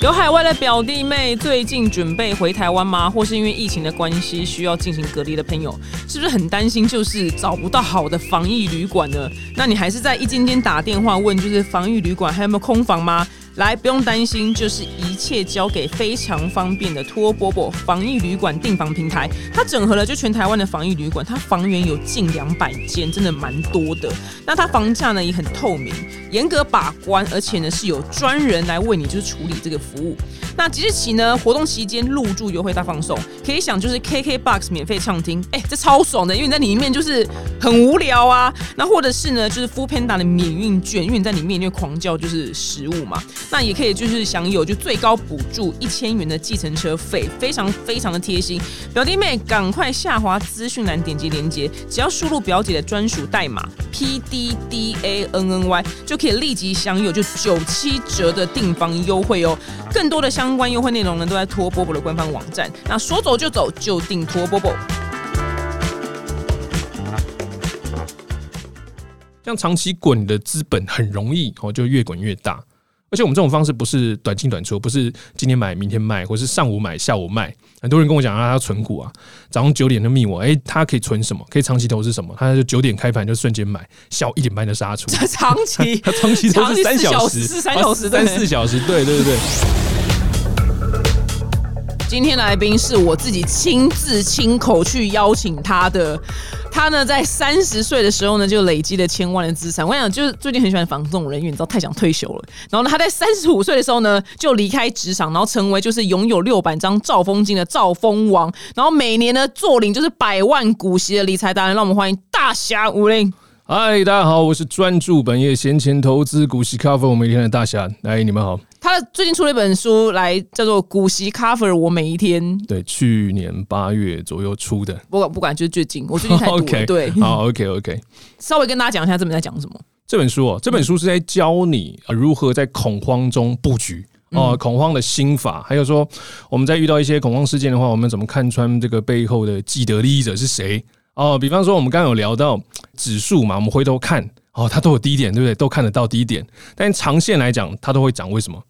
有海外的表弟妹最近准备回台湾吗？或是因为疫情的关系需要进行隔离的朋友，是不是很担心就是找不到好的防疫旅馆呢？那你还是在一间间打电话问，就是防疫旅馆还有没有空房吗？来，不用担心，就是一切交给非常方便的托波波防疫旅馆订房平台。它整合了就全台湾的防疫旅馆，它房源有近两百间，真的蛮多的。那它房价呢也很透明，严格把关，而且呢是有专人来为你就是处理这个服务。那即日起呢，活动期间入住优惠大放送，可以想就是 KK Box 免费畅听，哎，这超爽的，因为你在里面就是很无聊啊。那或者是呢，就是 Food Panda 的免运券，因为你在里面因为狂叫就是食物嘛。那也可以就是享有就最高补助一千元的计程车费，非常非常的贴心。表弟妹赶快下滑资讯栏点击链接，只要输入表姐的专属代码 P D D A N N Y，就可以立即享有就九七折的订房优惠哦。更多的相关优惠内容呢，都在拖波波的官方网站。那说走就走，就订拖波波。像长期滚的资本很容易哦，就越滚越大。而且我们这种方式不是短进短出，不是今天买明天卖，或是上午买下午卖。很多人跟我讲啊，他存股啊，早上九点就密我，哎，他可以存什么？可以长期投资什么？他就九点开盘就瞬间买，下午一点半就杀出。长期，他长期投资三小时，三小时，三四小时，对对对对。今天来宾是我自己亲自亲口去邀请他的。他呢，在三十岁的时候呢，就累积了千万的资产。我想，就是最近很喜欢防这种人，因为你知道太想退休了。然后呢，他在三十五岁的时候呢，就离开职场，然后成为就是拥有六百张兆丰金的兆丰王。然后每年呢，坐领就是百万股息的理财达人。让我们欢迎大侠吴林。嗨，大家好，我是专注本业闲钱投资股息 cover 我每天的大侠。来，你们好。他最近出了一本书，来叫做《股息 cover 我每一天》。对，去年八月左右出的。不管不管，就是最近，我最近才读。对，好，OK OK。稍微跟大家讲一下这本在讲什么。这本书哦，这本书是在教你如何在恐慌中布局哦，恐慌的心法，还有说我们在遇到一些恐慌事件的话，我们怎么看穿这个背后的既得利益者是谁。哦，比方说我们刚刚有聊到指数嘛，我们回头看哦，它都有低点，对不对？都看得到低点，但长线来讲，它都会涨。为什么？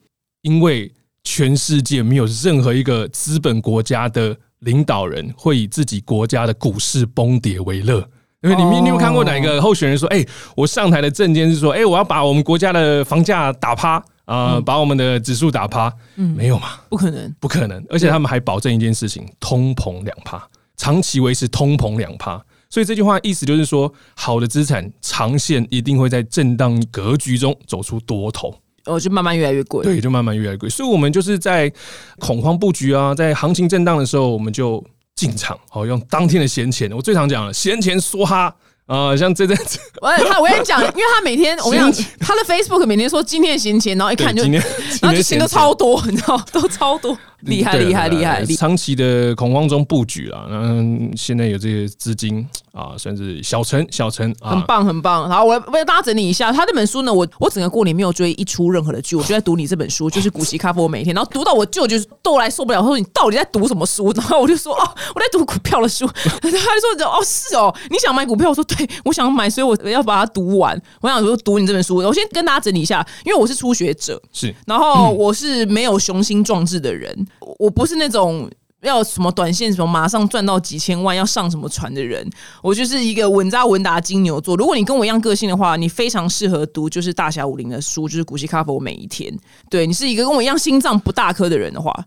因为全世界没有任何一个资本国家的领导人会以自己国家的股市崩跌为乐。因为你你有看过哪个候选人说：“哎，我上台的证件是说，哎，我要把我们国家的房价打趴啊，把我们的指数打趴。”嗯，没有嘛？不可能，不可能。而且他们还保证一件事情：通膨两趴。长期维持通膨两趴，所以这句话意思就是说，好的资产长线一定会在震荡格局中走出多头，哦，就慢慢越来越贵，对，就慢慢越来越贵。所以，我们就是在恐慌布局啊，在行情震荡的时候，我们就进场，好用当天的闲钱。我最常讲了，闲钱梭哈。啊，像这阵子，我他我跟你讲，因为他每天我跟你讲，他的 Facebook 每天说今天的闲钱，然后一看就，然后就钱都超多，你知道，都超多。厉害厉害厉害！长期的恐慌中布局啊，嗯，现在有这些资金啊，甚至小陈小陈，很棒很棒。然后我为大家整理一下，他这本书呢，我我整个过年没有追一出任何的剧，我就在读你这本书，就是古奇咖啡。我每天，然后读到我舅就是逗来受不了，他说你到底在读什么书？然后我就说哦，我在读股票的书。他就说哦是哦，你想买股票？我说对，我想买，所以我要把它读完。我想说读你这本书，我先跟大家整理一下，因为我是初学者，是，然后我是没有雄心壮志的人。我不是那种要什么短线什么马上赚到几千万要上什么船的人，我就是一个稳扎稳打金牛座。如果你跟我一样个性的话，你非常适合读就是大侠武林的书，就是古希卡佛。每一天，对你是一个跟我一样心脏不大颗的人的话，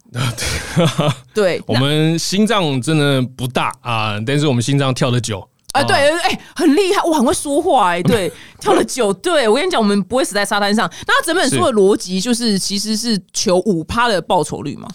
对，我们心脏真的不大啊，但是我们心脏跳的久啊，对，哎，很厉害，我，很会说话，哎，对，跳了久，对我跟你讲，我们不会死在沙滩上。那整本书的逻辑就是，其实是求五趴的报酬率嘛。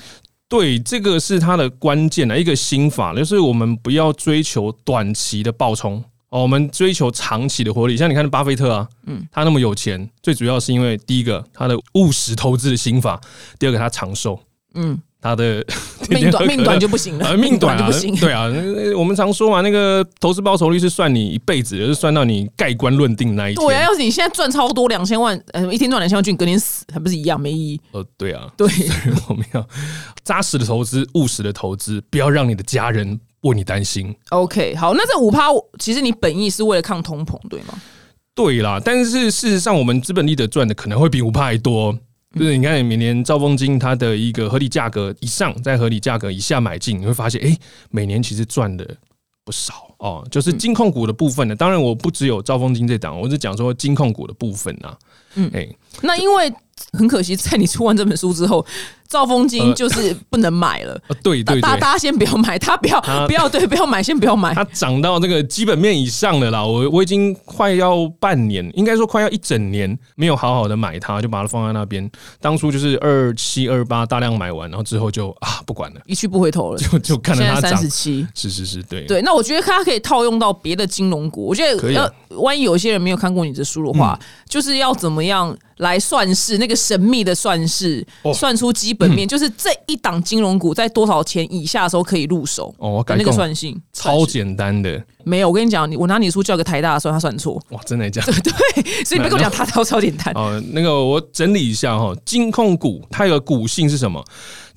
对，这个是它的关键的一个心法，就是我们不要追求短期的暴冲哦，我们追求长期的活力。像你看巴菲特啊，嗯，他那么有钱，最主要是因为第一个他的务实投资的心法，第二个他长寿，嗯。他的 命短命短就不行了，命短就不行。对啊，我们常说嘛，那个投资报酬率是算你一辈子，是算到你盖棺论定那一天。对啊，要是你现在赚超多两千万，呃，一天赚两千万，就你隔天死，还不是一样没意义？呃，对啊，对，我们要扎实的投资，务实的投资，不要让你的家人为你担心。OK，好，那这五趴其实你本意是为了抗通膨，对吗？对啦，但是事实上，我们资本利得赚的可能会比五趴还多。就是你看每年兆丰金它的一个合理价格以上，在合理价格以下买进，你会发现，哎，每年其实赚的不少哦。就是金控股的部分呢，当然我不只有兆丰金这档，我是讲说金控股的部分啊。嗯，哎，那因为很可惜，在你出完这本书之后。兆丰金就是不能买了，对对，大大家先不要买，他不要不要对，不要买，先不要买。它涨到这个基本面以上的啦，我我已经快要半年，应该说快要一整年没有好好的买它，就把它放在那边。当初就是二七二八大量买完，然后之后就啊不管了，一去不回头了，就就看着它涨。三十七，是是是，对对。那我觉得它可以套用到别的金融股，我觉得可以。万一有些人没有看过你的书的话，就是要怎么样来算是那个神秘的算式，算出基本面，就是这。一档金融股在多少钱以下的时候可以入手？哦，那个算性超简单的。没有，我跟你讲，你我拿你书叫个台大算，他算错。哇，真的假的？对，所以你别跟我讲他超超简单。哦，那个我整理一下哈，金控股它有个股性是什么？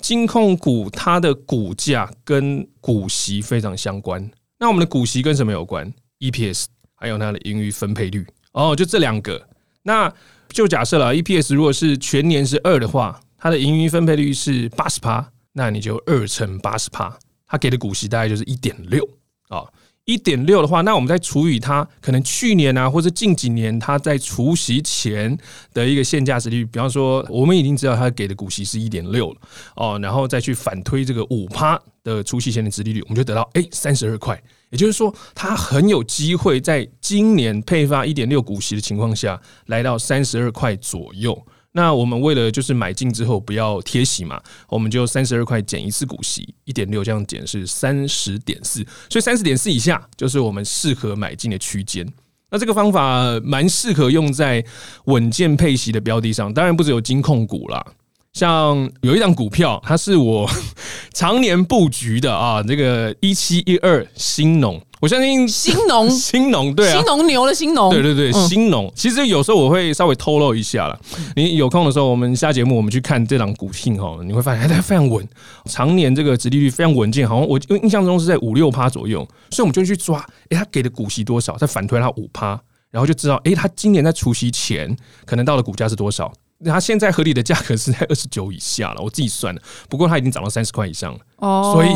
金控股它的股价跟股息非常相关。那我们的股息跟什么有关？EPS 还有它的盈余分配率。哦，就这两个。那就假设了 EPS 如果是全年是二的话。它的盈余分配率是八十趴，那你就二乘八十趴，它给的股息大概就是一点六啊，一点六的话，那我们再除以它可能去年啊，或者近几年它在除息前的一个现价值率，比方说我们已经知道它给的股息是一点六了哦，然后再去反推这个五趴的除息前的值利率，我们就得到哎三十二块，也就是说它很有机会在今年配发一点六股息的情况下来到三十二块左右。那我们为了就是买进之后不要贴息嘛，我们就三十二块减一次股息，一点六这样减是三十点四，所以三十点四以下就是我们适合买进的区间。那这个方法蛮适合用在稳健配息的标的上，当然不只有金控股啦。像有一档股票，它是我 常年布局的啊，这个一七一二新农，我相信新农？新农对啊，新农牛的新农，对对对，新农。其实有时候我会稍微透露一下了，你有空的时候，我们下节目我们去看这档股性哈，你会发现它非常稳，常年这个殖利率非常稳健，好像我印象中是在五六趴左右，所以我们就去抓，哎，它给的股息多少，再反推它五趴，然后就知道，哎，它今年在除夕前可能到的股价是多少。它现在合理的价格是在二十九以下了，我自己算的。不过它已经涨到三十块以上了，哦，所以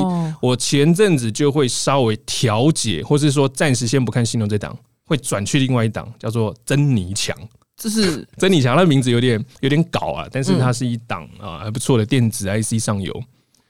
我前阵子就会稍微调节，或是说暂时先不看新农这档，会转去另外一档，叫做珍妮强。这是 珍妮强，它的名字有点有点搞啊，但是它是一档啊还不错的电子 IC 上游。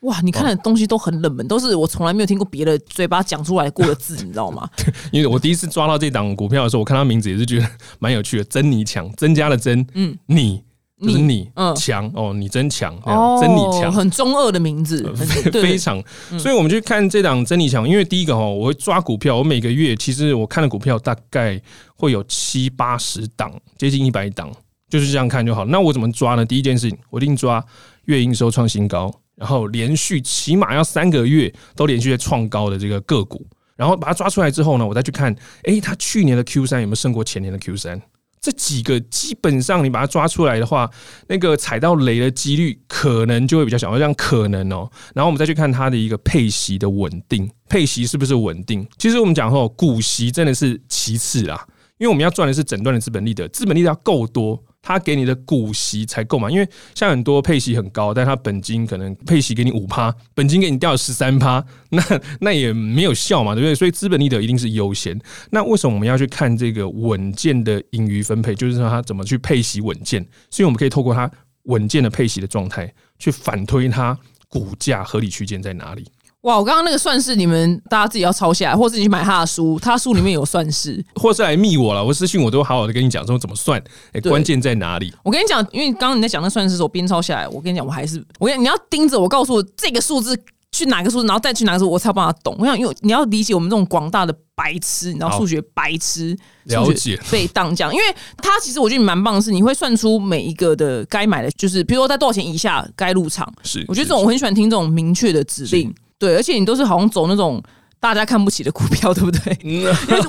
哇，你看的东西都很冷门，都是我从来没有听过别的嘴巴讲出来过的字，你知道吗？因为我第一次抓到这档股票的时候，我看它名字也是觉得蛮有趣的，珍妮强增加了珍，嗯，你。就是你强哦，你真强，真你强，很中二的名字，非常。所以我们去看这档真你强，因为第一个哦，我会抓股票，我每个月其实我看的股票大概会有七八十档，接近一百档，就是这样看就好。那我怎么抓呢？第一件事情，我一定抓月营收创新高，然后连续起码要三个月都连续在创高的这个个股，然后把它抓出来之后呢，我再去看，哎，它去年的 Q 三有没有胜过前年的 Q 三？这几个基本上你把它抓出来的话，那个踩到雷的几率可能就会比较小，这样可能哦。然后我们再去看它的一个配息的稳定，配息是不是稳定？其实我们讲说股息真的是其次啦，因为我们要赚的是整段的资本利得，资本利得要够多。他给你的股息才够嘛？因为像很多配息很高，但他本金可能配息给你五趴，本金给你掉十三趴，那那也没有效嘛，对不对？所以资本利得一定是优先。那为什么我们要去看这个稳健的盈余分配？就是说它怎么去配息稳健？所以我们可以透过它稳健的配息的状态，去反推它股价合理区间在哪里。哇！我刚刚那个算式，你们大家自己要抄下来，或者你去买他的书，他书里面有算式，或是来密我了，我私信我都好好的跟你讲说怎么算，哎，关键在哪里？我跟你讲，因为刚刚你在讲那算式的时候，边抄下来，我跟你讲，我还是我跟你你要盯着我，告诉我这个数字去哪个数字，然后再去哪个数，我才有办法懂。我想，因为你要理解我们这种广大的白痴，你知道数学白痴，了解被当讲，因为他其实我觉得你蛮棒的是，你会算出每一个的该买的，就是比如说在多少钱以下该入场。是，我觉得这种我很喜欢听这种明确的指令。对，而且你都是好像走那种大家看不起的股票，对不对？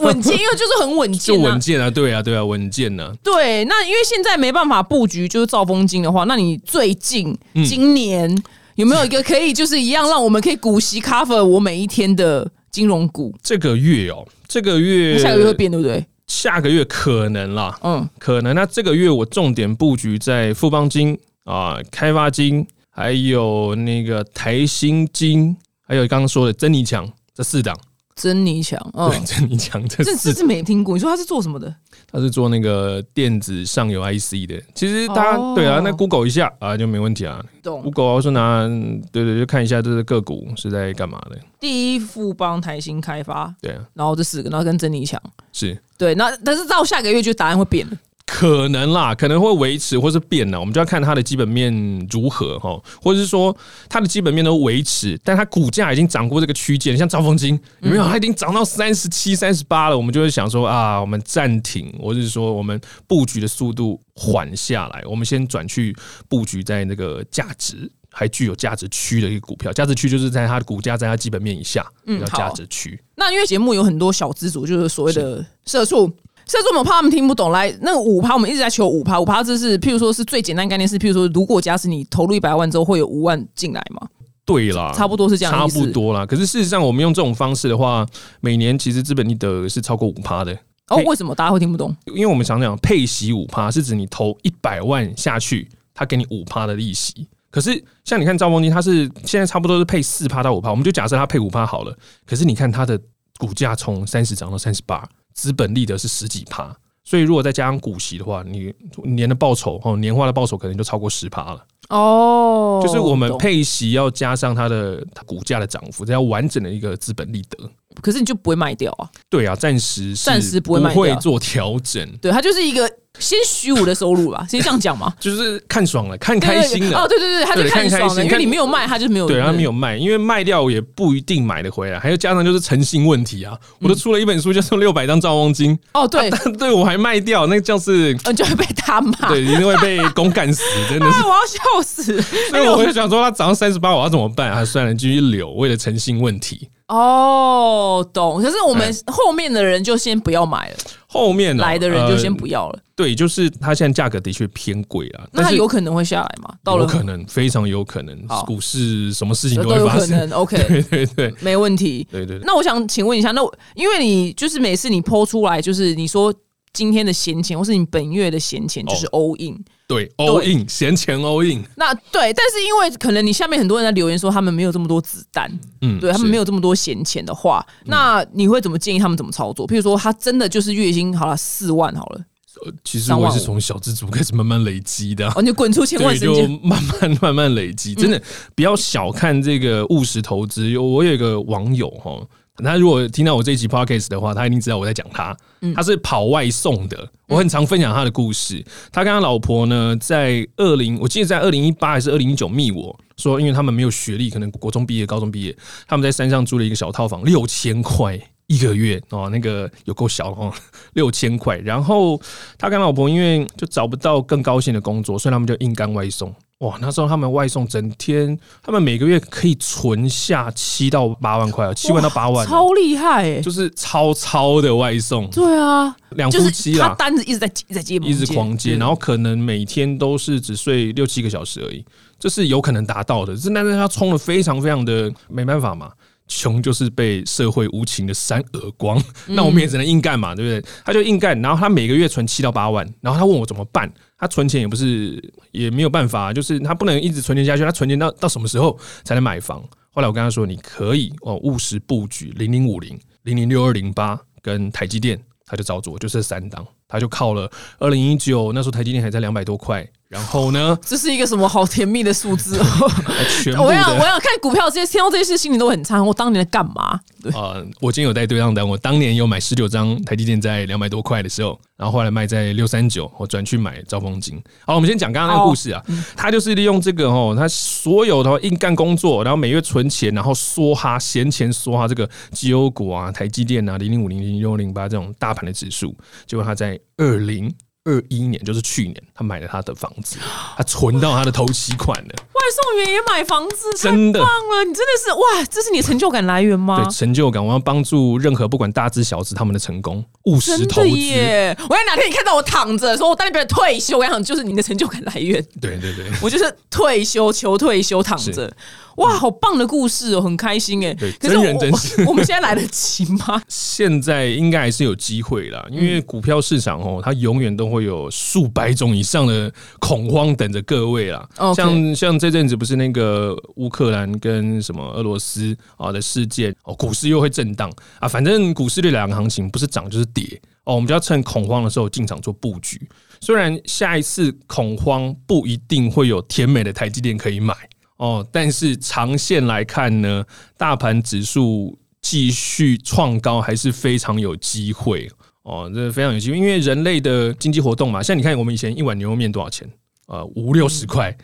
稳健，因为就是很稳健，就稳健啊，对啊，对啊，稳健呢。对，那因为现在没办法布局，就是兆丰金的话，那你最近今年有没有一个可以就是一样让我们可以股息 cover 我每一天的金融股？这个月哦，这个月下个月会变，对不对？下个月可能啦，嗯，可能。那这个月我重点布局在富邦金。啊、开发金，还有那个台新金，还有刚刚说的珍妮强这四档。珍妮强，嗯 对，，珍妮强这这四这是没听过。你说他是做什么的？他是做那个电子上游 IC 的。其实大家、哦对啊，那 Google 一下啊就没问题啊。懂。Google 说拿对对，就看一下这个个股是在干嘛的。第一富邦、台新开发，对啊，然后这四个，然后跟珍妮强，是对，那但是到下个月就答案会变了。可能啦，可能会维持或是变呢，我们就要看它的基本面如何哈，或者是说它的基本面都维持，但它股价已经涨过这个区间，像兆丰金有没有？它已经涨到三十七、三十八了，我们就会想说啊，我们暂停，或者是说我们布局的速度缓下来，我们先转去布局在那个价值。还具有价值区的一个股票，价值区就是在它的股价在它基本面以下，嗯叫价值区。那因为节目有很多小资主，就是所谓的社畜。社畜们我怕他们听不懂，来那个五趴，我们一直在求五趴，五趴这是譬如说是最简单概念是，譬如说如果假使你投入一百万之后会有五万进来嘛，对啦，差不多是这样差不多啦。可是事实上，我们用这种方式的话，每年其实资本利得是超过五趴的。哦嘿，为什么大家会听不懂？因为我们常讲配息五趴，是指你投一百万下去，他给你五趴的利息。可是像你看兆丰金，它是现在差不多是配四趴到五趴，我们就假设它配五趴好了。可是你看它的股价从三十涨到三十八，资本利得是十几趴，所以如果再加上股息的话，你年的报酬哦，年化的报酬可能就超过十趴了。哦，就是我们配息要加上它的它股价的涨幅，这要完整的一个资本利得。可是你就不会卖掉啊？对啊，暂时暂时不会卖会做调整，对，它就是一个先虚无的收入吧，先这样讲嘛。就是看爽了，看开心了。哦，对对对，他就对看爽了，因为你没有卖，他就没有对，他没有卖，因为卖掉也不一定买得回来，还有加上就是诚信问题啊。我都出了一本书，叫做《六百张兆丰金哦，对，》，对我还卖掉，那个就是嗯，就会被他骂。对，一定会被公干死，真的 哎，是。我要笑死！所以我会想说，他涨到三十八，我要怎么办？啊，算了，继续留，为了诚信问题。哦，懂。可是我们哎后面的人就先不要买了，后面哦来的人就先呃不要了。对，就是它现在价格的确偏贵啊，那他有可能会下来吗？到了有可能，非常有可能，股市什么事情都。有可能。OK，对对对没问题。对对对，那我想请问一下，那我因为你就是每次你抛出来，就是你说今天的闲钱，或是你本月的闲钱，就是哦 all in。对 all in 闲钱 all in，那对，但是因为可能你下面很多人在留言说他们没有这么多子弹，嗯，对他们是没有这么多闲钱的话，那你会怎么建议他们怎么操作？譬如说，他真的就是月薪好了四万好了，呃其实我也是从小资族开始慢慢累积的啊。哦，你就滚出千万对，就。慢慢 慢慢累积，真的不要小看这个务实投资。有我有一个网友哈，他如果听到我这一集 podcast 的话，他一定知道我在讲他。他是跑外送的，我很常分享他的故事。他跟他老婆呢，在二零，我记得在二零一八还是二零一九密我说，因为他们没有学历，可能国中毕业、高中毕业，他们在山上租了一个小套房，六千块。一个月哦，那个有够小哦，六千块。然后他跟老婆因为就找不到更高薪的工作，所以他们就硬干外送。哇，那时候他们外送整天，他们每个月可以存下七到八万块啊，七万到八万哦，超厉害哎、就是超超的外送，对啊，两就是他夫妻啦，单子一直在接一直在接，一直狂接，嗯然后可能每天都是只睡六七个小时而已，这是有可能达到的。是但是他冲的非常非常的没办法嘛。穷就是被社会无情的扇耳光，嗯。那我们也只能硬干嘛，对不对？他就硬干，然后他每个月存七到八万，然后他问我怎么办，他存钱也不是也没有办法，就是他不能一直存钱下去，他存钱到到什么时候才能买房？后来我跟他说，你可以哦务实布局零零五零、零零六二零八跟台积电，他就照做，就这三档，他就靠了二零一九那时候台积电还在两百多块，然后呢，这是一个什么好甜蜜的数字哦！全部我要我要看股票，这些听到这些事心里都很差。我当年在干嘛？对，呃，我今天有带对账单，我当年有买十九张台积电在两百多块的时候，然后后来卖在六三九，我转去买兆丰金。好，我们先讲刚刚那个故事啊，他就是利用这个哦，他所有的硬干工作，然后每月存钱，然后梭哈闲钱梭哈这个绩优股啊、台积电啊、零零五零零六零八这种大盘的指数，结果他在二零。二一年就是去年，他买了他的房子，他存到他的头期款了。外送员也买房子，真的太棒了！你真的是哇，这是你的成就感来源吗对？成就感，我要帮助任何不管大资小资他们的成功，务实投资。耶！我要哪天你看到我躺着，说我当你别人退休，我跟你讲，就是你的成就感来源。对对对，我就是退休求退休躺着，哇，好棒的故事哦，很开心哎。对可是我 我们现在来得及吗？现在应该还是有机会啦，因为股票市场哦，它永远都会有数百种以上的恐慌等着各位啦。像像这阵子不是那个乌克兰跟什么俄罗斯啊的事件哦，股市又会震荡啊，反正股市这两个行情不是涨就是跌哦，我们就要趁恐慌的时候进场做布局。虽然下一次恐慌不一定会有甜美的台积电可以买哦，但是长线来看呢，大盘指数继续创高还是非常有机会哦，这非常有机会，因为人类的经济活动嘛，像你看我们以前一碗牛肉面多少钱？呃，五六十块，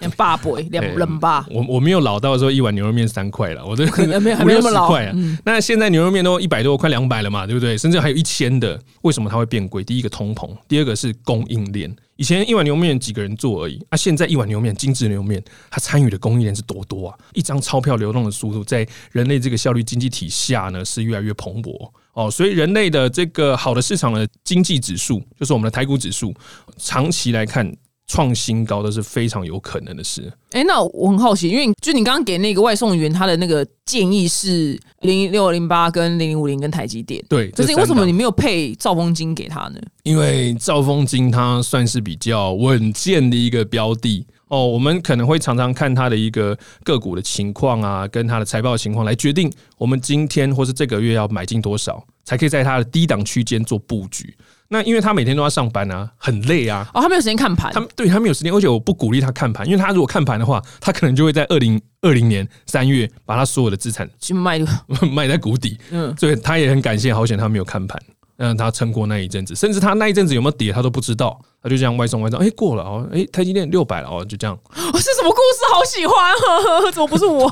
两八倍，两 哎人吧。我我没有老到说一碗牛肉面三块了，我这能 没有没有那么老啊。嗯那现在牛肉面都一百多，快两百了嘛，对不对？甚至还有一千的，为什么它会变贵？第一个通膨，第二个是供应链。以前一碗牛肉面几个人做而已，啊，现在一碗牛肉面精致牛肉面，它参与的供应链是多多啊！一张钞票流动的速度，在人类这个效率经济体下呢，是越来越蓬勃哦。所以人类的这个好的市场的经济指数，就是我们的台股指数，长期来看创新高都是非常有可能的事。哎、那我很好奇，因为就你刚刚给那个外送员他的那个建议是零六零八跟零零五零跟台积电，对，可是为什么你没有配兆丰金给他呢？因为兆丰金它算是比较稳健的一个标的哦，我们可能会常常看它的一个个股的情况啊，跟它的财报情况来决定我们今天或是这个月要买进多少，才可以在它的低档区间做布局。那因为他每天都要上班啊，很累啊。哦，他没有时间看盘他，们对他没有时间，而且我不鼓励他看盘，因为他如果看盘的话，他可能就会在二零二零年三月把他所有的资产去卖的。卖在谷底。嗯，所以他也很感谢，好险他没有看盘，让他撑过那一阵子，甚至他那一阵子有没有跌，他都不知道，他就这样外送外送，哎、过了哦，哎、台积电六百了哦，就这样。哦，是什么故事？好喜欢，呵 呵怎么不是我？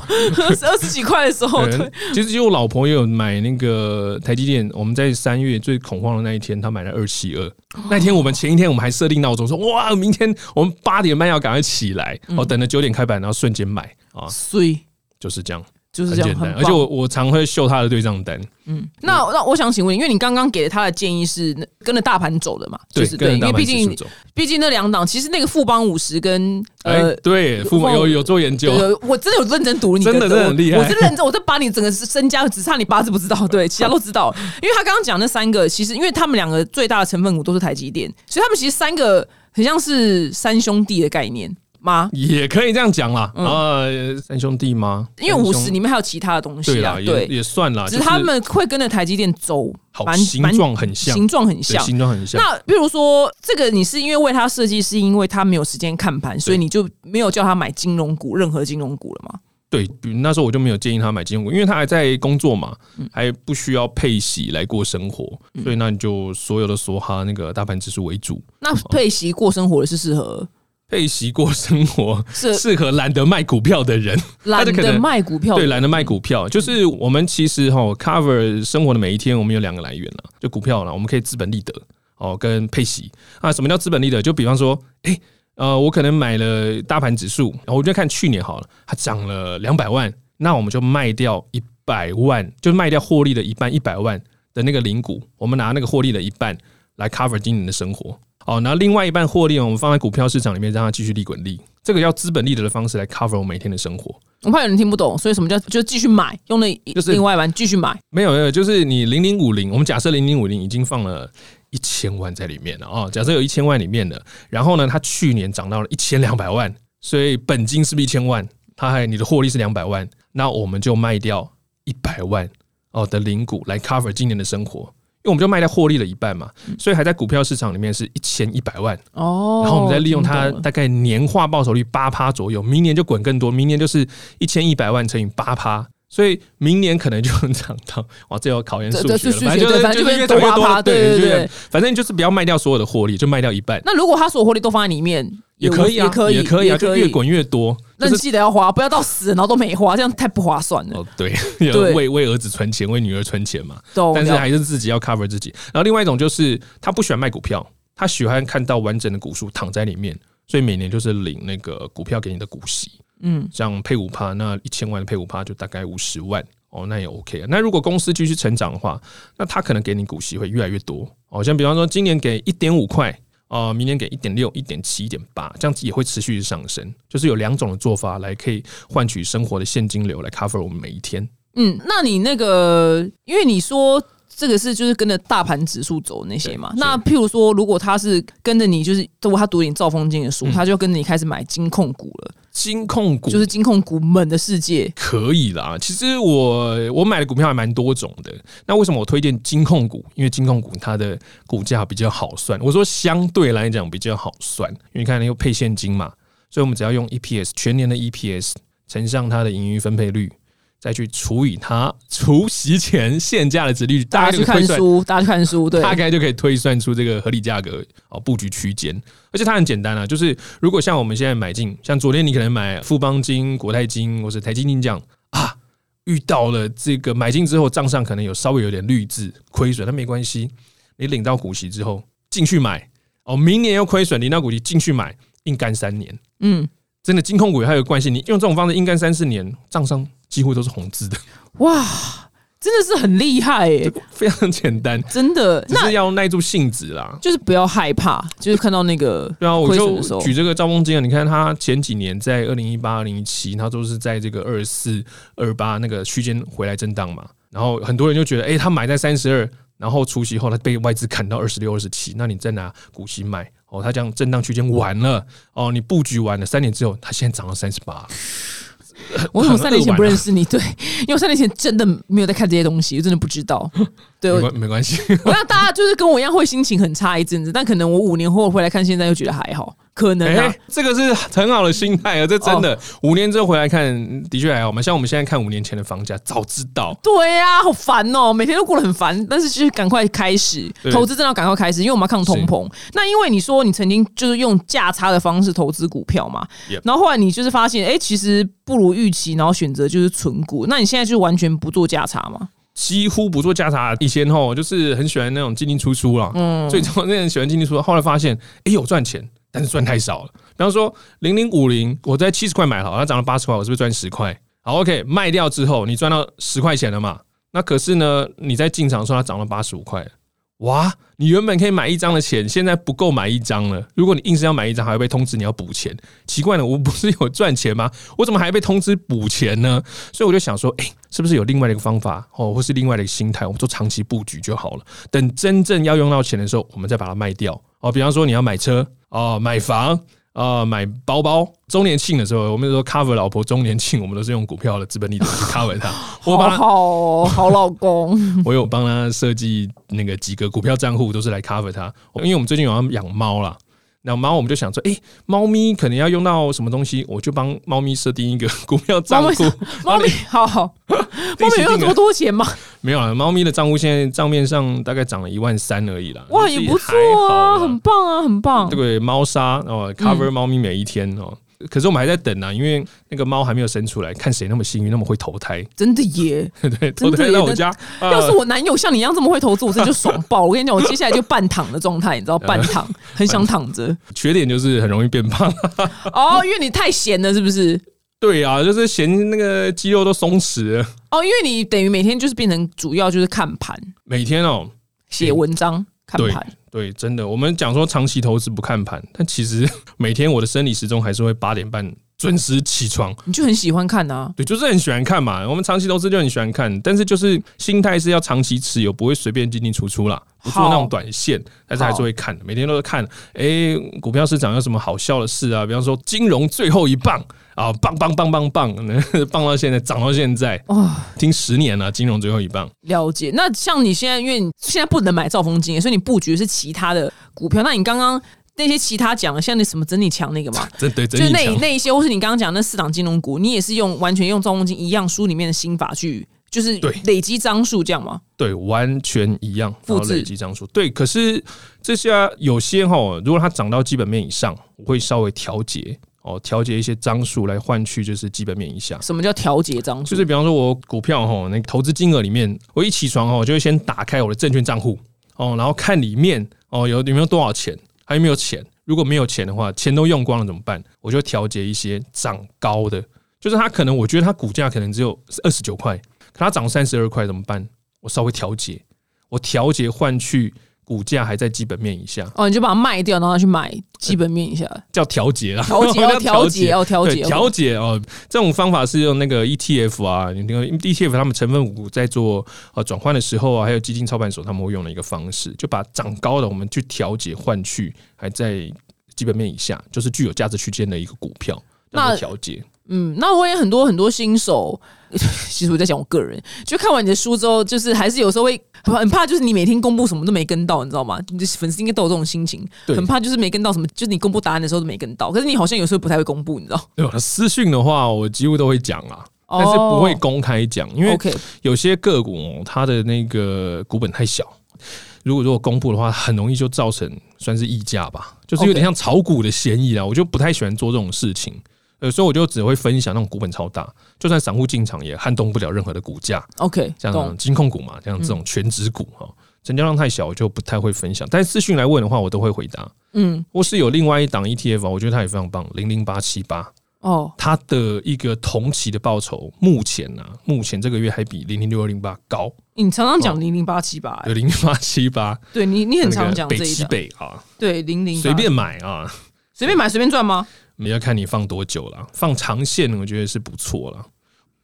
是二十几块的时候，对 对，其实就我老婆也有买那个台积电，我们在三月最恐慌的那一天，她买了二七二。那天我们前一天我们还设定闹钟说，哇，明天我们八点半要赶快起来，哦，等了九点开板，然后瞬间买啊，所以就是这样，就是这样，很。很而且我我常会秀他的对账单，嗯，那那我想请问你，因为你刚刚给的他的建议是那跟着大盘走的嘛？对就，是对，因为毕竟。毕竟那两档，其实那个富邦五十跟哎呃，。对，父母有有做研究，对，我真的有认真读你的，真的真的很厉害我是认真，我在把你整个身家，只差你八字不知道，对，其他都知道。因为他刚刚讲那三个，其实因为他们两个最大的成分股都是台积电，所以他们其实三个很像是三兄弟的概念吗？也可以这样讲啦。啊，三兄弟吗？嗯因为五十里面还有其他的东西啊，对啦，也对，也算啦，就只是他们会跟着台积电走，好蛮形蛮状很像，形状很像。形状很像。那比如说，这个你是因为为他设计，是因为他没有时间看盘，所以你就没有叫他买金融股，任何金融股了吗？对，比如那时候我就没有建议他买金融股，因为他还在工作嘛，嗯还不需要配息来过生活，所以那你就所有的梭哈那个大盘指数为主，那配息过生活的是适合配息过生活，是适合懒得卖股票的人。懒得卖股票的对，懒得卖股票，就是我们其实哈 cover 生活的每一天，我们有两个来源了，就股票了，我们可以资本利得哦，跟配息啊。什么叫资本利得？就比方说，哎、呃，我可能买了大盘指数，然后我就看去年好了，它涨了两百万，那我们就卖掉一百万，就卖掉获利的一半，一百万的那个零股，我们拿那个获利的一半来 cover 今年的生活。哦，那另外一半获利，我们放在股票市场里面，让它继续利滚利。这个叫资本利得的方式来 cover 我每天的生活。我怕有人听不懂，所以什么叫就继续买，用那就是另外一半继续买。没有没有，就是你零零五零，我们假设零零五零已经放了一千万在里面了哦，假设有一千万里面的，然后呢，它去年涨到了一千两百万，所以本金是不是一千万？它还你的获利是两百万，那我们就卖掉一百万哦的零股来 cover 今年的生活，因为我们就卖掉获利了一半嘛，所以还在股票市场里面是一千一百万，哦，然后我们再利用它大概年化报酬率八趴左右，明年就滚更多，明年就是一千一百万乘以八趴。所以明年可能就涨到哇，这要考验数这学了，反正就是越涨越多，对对对反正就是不要卖掉所有的获利，就卖掉一半那如果他所有获利都放在里面，也可以啊，也可以，也可以啊，就越。滚越多。那记得要花，不要到死然后都没花，这样太不划算了。哦，对，为为儿子存钱，为女儿存钱嘛。懂但是还是自己要 cover 自己。然后另外一种就是他不喜欢卖股票，他喜欢看到完整的股数躺在里面，所以每年就是领那个股票给你的股息。嗯，像配五趴，那一千万的配五趴就大概五十万哦，那也 OK 啊。那如果公司继续成长的话，那他可能给你股息会越来越多哦。像比方说今年给一点五块。哦，明年给一点六、一点七、一点八，这样子也会持续上升。就是有两种的做法来可以换取生活的现金流来 cover 我们每一天。嗯，那你那个，因为你说这个是就是跟着大盘指数走那些嘛。那譬如说，如果他是跟着你，就是如果他读点赵风金的书，他就跟着你开始买金控股了。金控股就是金控股猛的世界，可以啦。其实我我买的股票还蛮多种的。那为什么我推荐金控股？因为金控股它的股价比较好算。我说相对来讲比较好算，因为你看又配现金嘛，所以我们只要用 EPS 全年的 EPS 乘上它的盈余分配率。再去除以它除息前现价的值率，大家去看书，大家去看书，对，大概就可以推算出这个合理价格哦，布局区间。而且它很简单啊，就是如果像我们现在买进，像昨天你可能买富邦金、国泰金或是台积金这样啊，遇到了这个买进之后账上可能有稍微有点绿字亏损，那没关系，你领到股息之后进去买哦，明年又亏损，领到股息进去买，硬干三年，嗯，真的金控股还有惯性，你用这种方式硬干三四年，账上。几乎都是红字的，哇，真的是很厉害哎，非常简单，真的，只是要耐住性子啦，就是不要害怕，就是看到那个对啊，我就举这个兆丰金啊，你看他前几年在二零一八、二零一七，他都是在这个二四、二八那个区间回来震荡嘛，然后很多人就觉得，哎，他买在三十二，然后除夕后他被外资砍到二十六、二十七，那你再拿股息买哦，他这样震荡区间完了哦，你布局完了三年之后，他现在涨到三十八。我怎么三年前不认识你？对，因为我三年前真的没有在看这些东西，我真的不知道。对，没没关系。我让大家就是跟我一样，会心情很差一阵子，但可能我五年后回来看，现在又觉得还好。可能啊，这个是很好的心态啊，这真的五年之后回来看，的确还好嘛。像我们现在看五年前的房价，早知道。对呀，好烦哦，每天都过得很烦。但是就是赶快开始投资，真的要赶快开始，因为我们要抗通膨。那因为你说你曾经就是用价差的方式投资股票嘛，然后后来你就是发现，哎，其实不如预期，然后选择就是存股。那你现在就完全不做价差吗？几乎不做价差。以前吼就是很喜欢那种进进出出啦，嗯，最终那人喜欢进进出出。后来发现，哎，有赚钱。但是赚太少了，比方说零零五零，我在七十块买好，它涨了八十块，我是不是赚十块？好，OK，卖掉之后你赚到十块钱了嘛？那可是呢，你在进场的时候它涨了八十五块，哇！你原本可以买一张的钱，现在不够买一张了。如果你硬是要买一张，还要被通知你要补钱，奇怪了，我不是有赚钱吗？我怎么还被通知补钱呢？所以我就想说，哎，是不是有另外的一个方法哦，或是另外的一个心态，我们做长期布局就好了。等真正要用到钱的时候，我们再把它卖掉哦。比方说你要买车。哦，买房啊，买包包，周年庆的时候，我们说 cover 老婆周年庆，我们都是用股票的资本利得去 cover 他。我好好好老公，我有帮他设计那个几个股票账户，都是来 cover 他。因为我们最近有要养猫了。那猫我们就想说，哎，猫咪可能要用到什么东西，我就帮猫咪设定一个 股票账户。猫咪，好好，猫咪 有这么多钱吗？没有了，猫咪的账户现在账面上大概涨了一万三而已啦。哇，也不错啊，很棒啊，很棒。这个猫砂哦，cover 猫咪每一天哦。可是我们还在等呢，因为那个猫还没有生出来，看谁那么幸运，那么会投胎。真的耶，对，投胎到我家。要是我男友像你一样这么会投资，我真就爽爆。我跟你讲，我接下来就半躺的状态，你知道，半躺，很想躺着。缺点就是很容易变胖。哦，因为你太闲了，是不是？对啊，就是嫌那个肌肉都松弛。哦，因为你等于每天就是变成主要就是看盘，每天哦写文章看盘。对，真的，我们讲说长期投资不看盘，但其实 每天我的生理时钟还是会八点半准时起床。你就很喜欢看啊？对，就是很喜欢看嘛。我们长期投资就很喜欢看，但是就是心态是要长期持有，不会随便进进出出啦，不做那种短线，但是还是会看，每天都在看。哎，股票市场有什么好笑的事啊？比方说金融最后一棒。啊，棒棒棒棒棒，棒到现在涨到现在，哇，听十年了，金融最后一棒。了解。那像你现在，因为你现在不能买兆丰金，所以你布局是其他的股票。那你刚刚那些其他讲的，像那什么整理强那个嘛，对对，就那那一些，或是你刚刚讲那四档金融股，你也是用完全用兆丰金一样书里面的心法去，就是累积张数这样吗？对，完全一样，复制累积张数。对，可是这些有些哈，如果它涨到基本面以上，我会稍微调节。哦，调节一些张数来换取就是基本面以下。什么叫调节张数？就是比方说，我股票哈，那投资金额里面，我一起床哦，就会先打开我的证券账户哦，然后看里面哦有有没有多少钱，还有没有钱。如果没有钱的话，钱都用光了怎么办？我就调节一些涨高的，就是它可能我觉得它股价可能只有二十九块，可它涨三十二块怎么办？我稍微调节，我调节换去。股价还在基本面以下哦，你就把它卖掉，然后去买基本面以下，叫调节啦，调节 要调节要调节调节哦。这种方法是用那个 ETF 啊，你那个 ETF 他们成分股在做呃转换的时候啊，还有基金操盘手他们会用的一个方式，就把涨高的我们去调节换去还在基本面以下，就是具有价值区间的一个股票，那调节。嗯，那我也很多很多新手，其实我在讲我个人，就看完你的书之后，就是还是有时候会很怕，就是你每天公布什么都没跟到，你知道吗？你的粉丝应该都有这种心情，很怕就是没跟到什么，就是你公布答案的时候都没跟到。可是你好像有时候不太会公布，你知道？对，私讯的话，我几乎都会讲啊，但是不会公开讲，因为有些个股它的那个股本太小，如果如果公布的话，很容易就造成算是溢价吧，就是有点像炒股的嫌疑啊。我就不太喜欢做这种事情。有时候我就只会分享那种股本超大，就算散户进场也撼动不了任何的股价。OK，像金控股嘛，像这种全指股哈，成交量太小，我就不太会分享。但是私讯来问的话，我都会回答。嗯，或是有另外一档 ETF，我觉得它也非常棒，零零八七八哦，它的一个同期的报酬，目前呢，目前这个月还比零零六二零八高。你常常讲零零八七八，零零八七八，对 你，你很常讲北七北啊，对零零随便买啊，随便买随便赚吗？你要看你放多久了，放长线我觉得是不错了。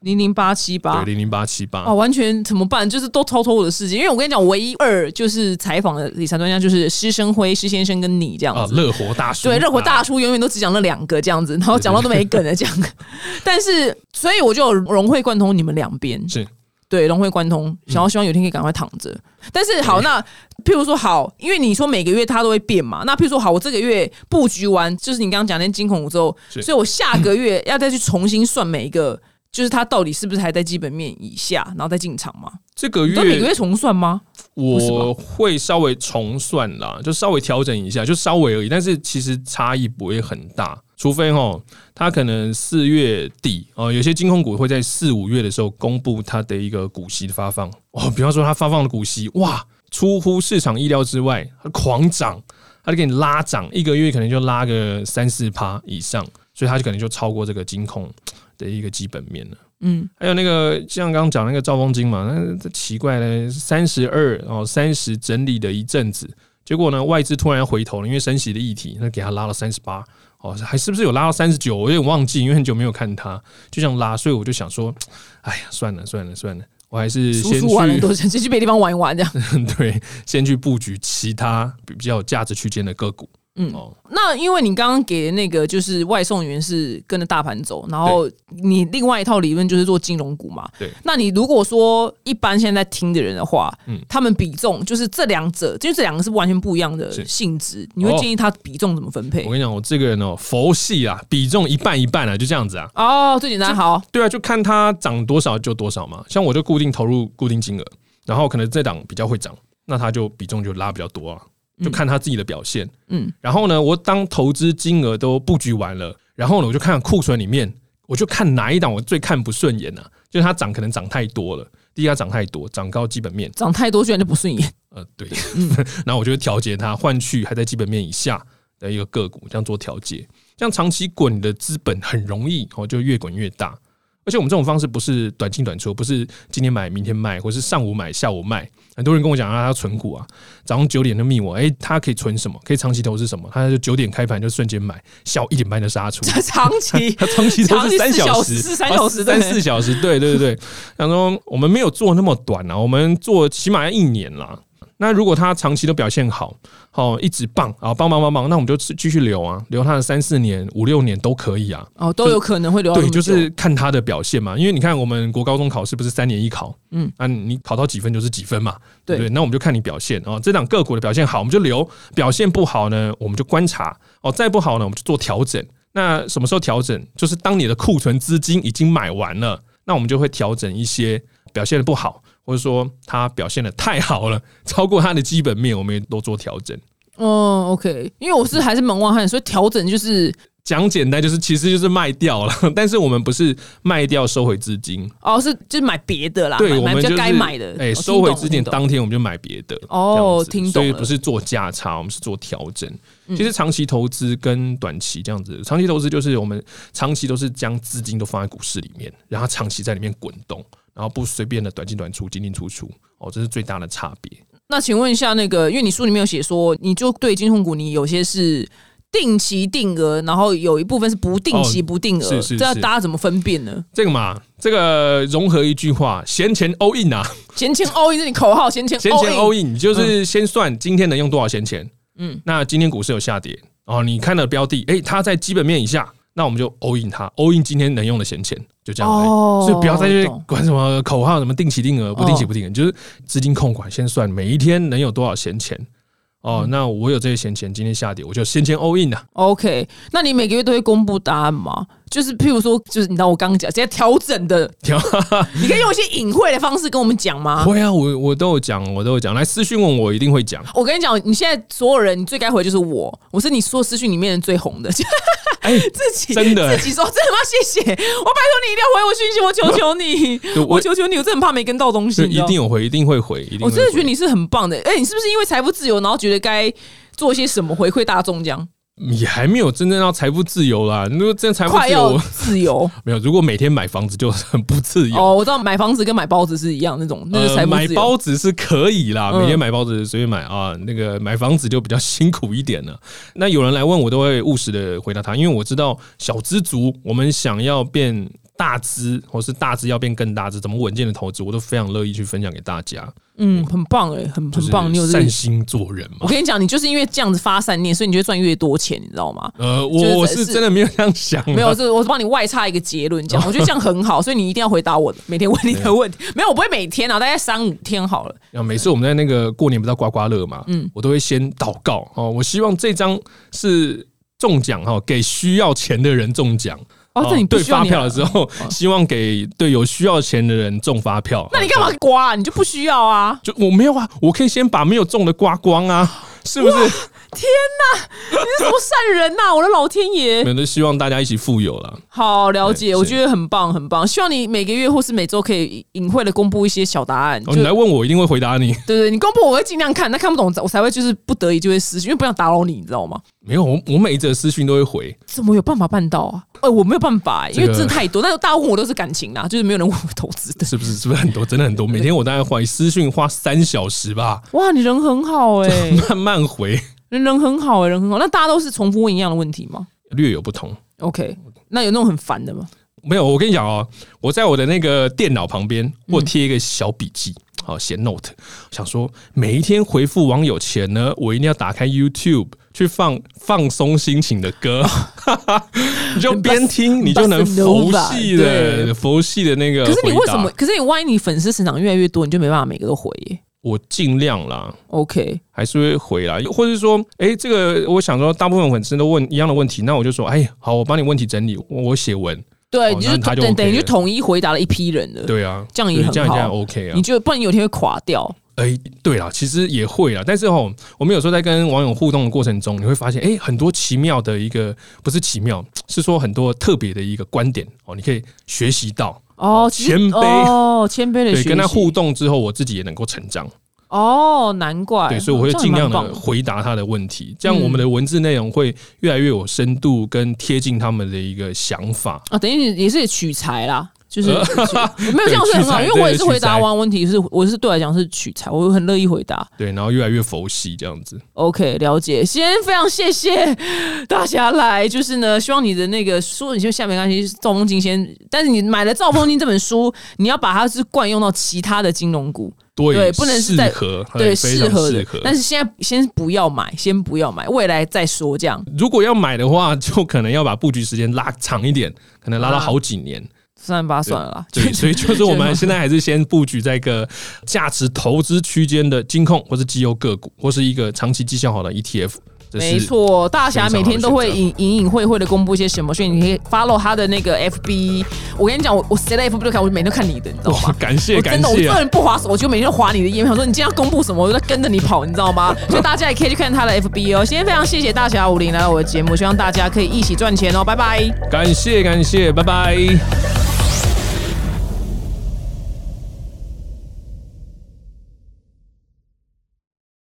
零零八七八，对零零八七八哦，完全怎么办？就是都超脱我的世界，因为我跟你讲，唯一二就是采访的理财专家就是施生辉施先生跟你这样子，乐活大叔对乐活大叔永远都只讲了两个这样子，然后讲到都没梗的这样。但是所以我就融会贯通你们两边是。对，融会贯通，想要希望有天可以赶快躺着。但是好，那譬如说好，因为你说每个月它都会变嘛。那譬如说好，我这个月布局完，就是你刚刚讲那惊恐股之后，所以我下个月要再去重新算每一个，就是它到底是不是还在基本面以下，然后再进场嘛？这个月每个月重算吗？我会稍微重算啦，就稍微调整一下，就稍微而已。但是其实差异不会很大。除非哦，他可能四月底哦，有些金控股会在四五月的时候公布它的一个股息的发放哦，比方说它发放的股息哇，出乎市场意料之外，它狂涨，它就给你拉涨，一个月可能就拉个三四趴以上，所以它就可能就超过这个金控的一个基本面了。嗯，还有那个像刚刚讲那个兆丰金嘛，那奇怪的三十二哦，三十整理的一阵子，结果呢外资突然回头了，因为升息的议题，那给他拉了三十八。哦，还是不是有拉到三十九？我有点忘记，因为很久没有看它，就想拉，所以我就想说，哎呀，算了算了算了，我还是先去先去别地方玩一玩，这样 对，先去布局其他比较有价值区间的个股。嗯，那因为你刚刚给的那个就是外送员是跟着大盘走，然后你另外一套理论就是做金融股嘛。对，那你如果说一般现在听的人的话，嗯，他们比重就是这两者，就是这两个是完全不一样的性质，你会建议他比重怎么分配？我跟你讲，我这个人哦，佛系啊，比重一半一半啊，就这样子啊。哦，最简单，好，对啊，就看它涨多少就多少嘛。像我就固定投入固定金额，然后可能这档比较会涨，那它就比重就拉比较多啊。就看他自己的表现，嗯，然后呢，我当投资金额都布局完了，然后呢，我就看库存里面，我就看哪一档我最看不顺眼呢？就是它涨可能涨太多了，第一它涨太多，涨高基本面，涨太多居然就不顺眼。呃，对，然后我就调节它，换去还在基本面以下的一个个股，这样做调节，这样长期滚你的资本很容易哦，就越滚越大。而且我们这种方式不是短进短出，不是今天买明天卖，或是上午买下午卖。很多人跟我讲啊，他要存股啊，早上九点就密我，哎，他可以存什么？可以长期投资什么？他就九点开盘就瞬间买，下午一点半就杀出。长期，他长期投资三小时，三小时，三四小时，对对对对。然后我们没有做那么短啊，我们做起码要一年啦。那如果他长期都表现好，好一直棒啊，棒棒棒棒，那我们就继续留啊，留他的三四年、五六年都可以啊。哦，都有可能会留。对，就是看他的表现嘛。因为你看，我们国高中考试不是三年一考，嗯，啊你考到几分就是几分嘛，对不对？那我们就看你表现哦。这两个股的表现好，我们就留；表现不好呢，我们就观察。哦，再不好呢，我们就做调整。那什么时候调整？就是当你的库存资金已经买完了，那我们就会调整一些表现的不好。或者说他表现的太好了，超过他的基本面，我们也都做调整。哦，OK，因为我是还是门外汉，所以调整就是讲简单，就是其实就是卖掉了，但是我们不是卖掉收回资金，哦，是就是买别的啦，对，我们就该买的，哎，收回资金当天我们就买别的。哦，听懂，所以不是做价差，我们是做调整。其实长期投资跟短期这样子，长期投资就是我们长期都是将资金都放在股市里面，然后长期在里面滚动，然后不随便的短进短出、进进出出，哦，这是最大的差别。那请问一下，那个因为你书里面有写说，你就对金控股，你有些是定期定额，然后有一部分是不定期不定额，是是是这大家怎么分辨呢？这个嘛，这个融合一句话，闲钱 all in 啊，闲钱 all in 是你口号，闲钱闲钱 all in。你就是先算今天能用多少闲钱。嗯嗯，那今天股市有下跌哦，你看了标的，诶，它在基本面以下，那我们就 all in 它，all in 今天能用的闲钱，就这样而已。哦所以不要再去管什么口号，什么定期定额、不定期不定额，就是资金控管，先算每一天能有多少闲钱。哦，那我有这些闲钱，今天下跌，我就先先 all in 啊。OK，那你每个月都会公布答案吗？就是譬如说，就是你知道我刚刚讲，直接调整的，调你可以用一些隐晦的方式跟我们讲吗？会啊，我我都有讲，我都有讲，来私讯问我，一定会讲。我跟你讲，你现在所有人，你最该回就是我，我是你所有私讯里面最红的，哎，自己真的自己说真的吗？谢谢，我拜托你一定要回我讯息，我求求你，我我求求你，我真的很怕没跟到东西，你一定有回，一定会回，一定会回。我真的觉得你是很棒的。哎、你是不是因为财富自由，然后觉得该做些什么回馈大众这样？你还没有真正到财富自由啦。如果真的财富自由，自由 没有，如果每天买房子就很不自由。哦，我知道买房子跟买包子是一样那种，那是财呃，买富自由。包子是可以啦，嗯每天买包子随便买啊。那个买房子就比较辛苦一点了。那有人来问我，都会务实的回答他，因为我知道小知足，我们想要变大资，或是大资要变更大资，怎么稳健的投资，我都非常乐意去分享给大家。嗯，很棒哎、很很棒。你有这个善，心做人嘛。我跟你讲，你就是因为这样子发善念，所以你就会赚越多钱，你知道吗？呃，就是我我是是真的没有这样想啊，没有，是我帮你外插一个结论，这样 我觉得这样很好，所以你一定要回答我每天问你的问题。没有，我不会每天啊，大概三五天好了。啊，每次我们在那个过年不是要刮刮乐嘛，嗯嗯，我都会先祷告哦，我希望这张是中奖哈，给需要钱的人中奖。哦，这你不对发票的时候，希望给对有需要钱的人中发票。那你干嘛刮、啊？你就不需要啊？就我没有啊，我可以先把没有中的刮光啊，是不是？你是什么 善人呐、我的老天爷！没有，就希望大家一起富有了。好了解，我觉得很棒，很棒。希望你每个月或是每周可以隐晦的公布一些小答案。哦，你来问我，我一定会回答你。对对，你公布我会尽量看，那看不懂我才会就是不得已就会私讯，因为不想打扰你，你知道吗？没有，我我每一则私讯都会回。怎么有办法办到啊？呃，我没有办法、因为这个真的太多。但是大部分我都是感情啦，就是没有人问我投资的。是不是？是不是很多？真的很多。每天我大概回私讯花三小时吧，哇，你人很好哎、慢慢回，人人很好哎、人很好。那大家都是重复问一样的问题吗略有不同。？OK，那有那种很烦的吗？没有，我跟你讲哦，我在我的那个电脑旁边，我贴一个小笔记，好写 note，想说每一天回复网友前呢，我一定要打开 YouTube 去放放松心情的歌，你就边听，你就能佛系的佛系的那个。可是你为什么？？可是你万一你粉丝成长越来越多，你就没办法每个都回耶。我尽量啦。OK，还是会回啦，或者是说，哎、这个我想说，大部分粉丝都问一样的问题，那我就说，哎，好，我帮你问题整理，我我写文，对，哦你就等等于就统一回答了一批人了。对啊，这样也很好这样这样 OK 啊。你，就不然你有一天会垮掉。哎、对啦，其实也会啦，但是哦，我们有时候在跟网友互动的过程中，你会发现，哎、很多奇妙的一个，不是奇妙，是说很多特别的一个观点哦，你可以学习到，哦，谦卑。哦，谦卑的对，学习。跟他互动之后，我自己也能够成长，哦，难怪。对，所以我会尽量的回答他的问题，这样我们的文字内容会越来越有深度，跟贴近他们的一个想法。啊，等于也是取材啦。就是呃 没有这样是很好，因为我也是回答完问题是，我是对我来讲是取材，我很乐意回答。对，然后越来越佛系这样子。OK，了解。先非常谢谢大家来，就是呢，希望你的那个书，你就下面关系，赵风金先，但是你买了赵风金这本书，你要把它是惯用到其他的金融股，对，对不能是在适合，对，适合的。。但是现在先不要买，先不要买，未来再说这样。如果要买的话，就可能要把布局时间拉长一点，可能拉到啊好几年。三八，算了啦。对，所以就是我们 现在还是先布局在一个价值投资区间的金控，或是绩优个股，或是一个长期绩效好的 ETF。没错，大侠每天都会隐隐隐晦晦的公布一些什么，所以你可以 follow 他的那个 FB。我跟你讲，我我谁的 FB 都看，我每天都看你的，你知道哇吗？，感谢我真的，我！这人不划手我就每天都划你的页面，想说你今天要公布什么，我就在跟着你跑，你知道吗？所以大家也可以去看他的 FB 哦。今天非常谢谢大侠武林来到我的节目，希望大家可以一起赚钱哦，拜拜。感谢感谢，拜拜。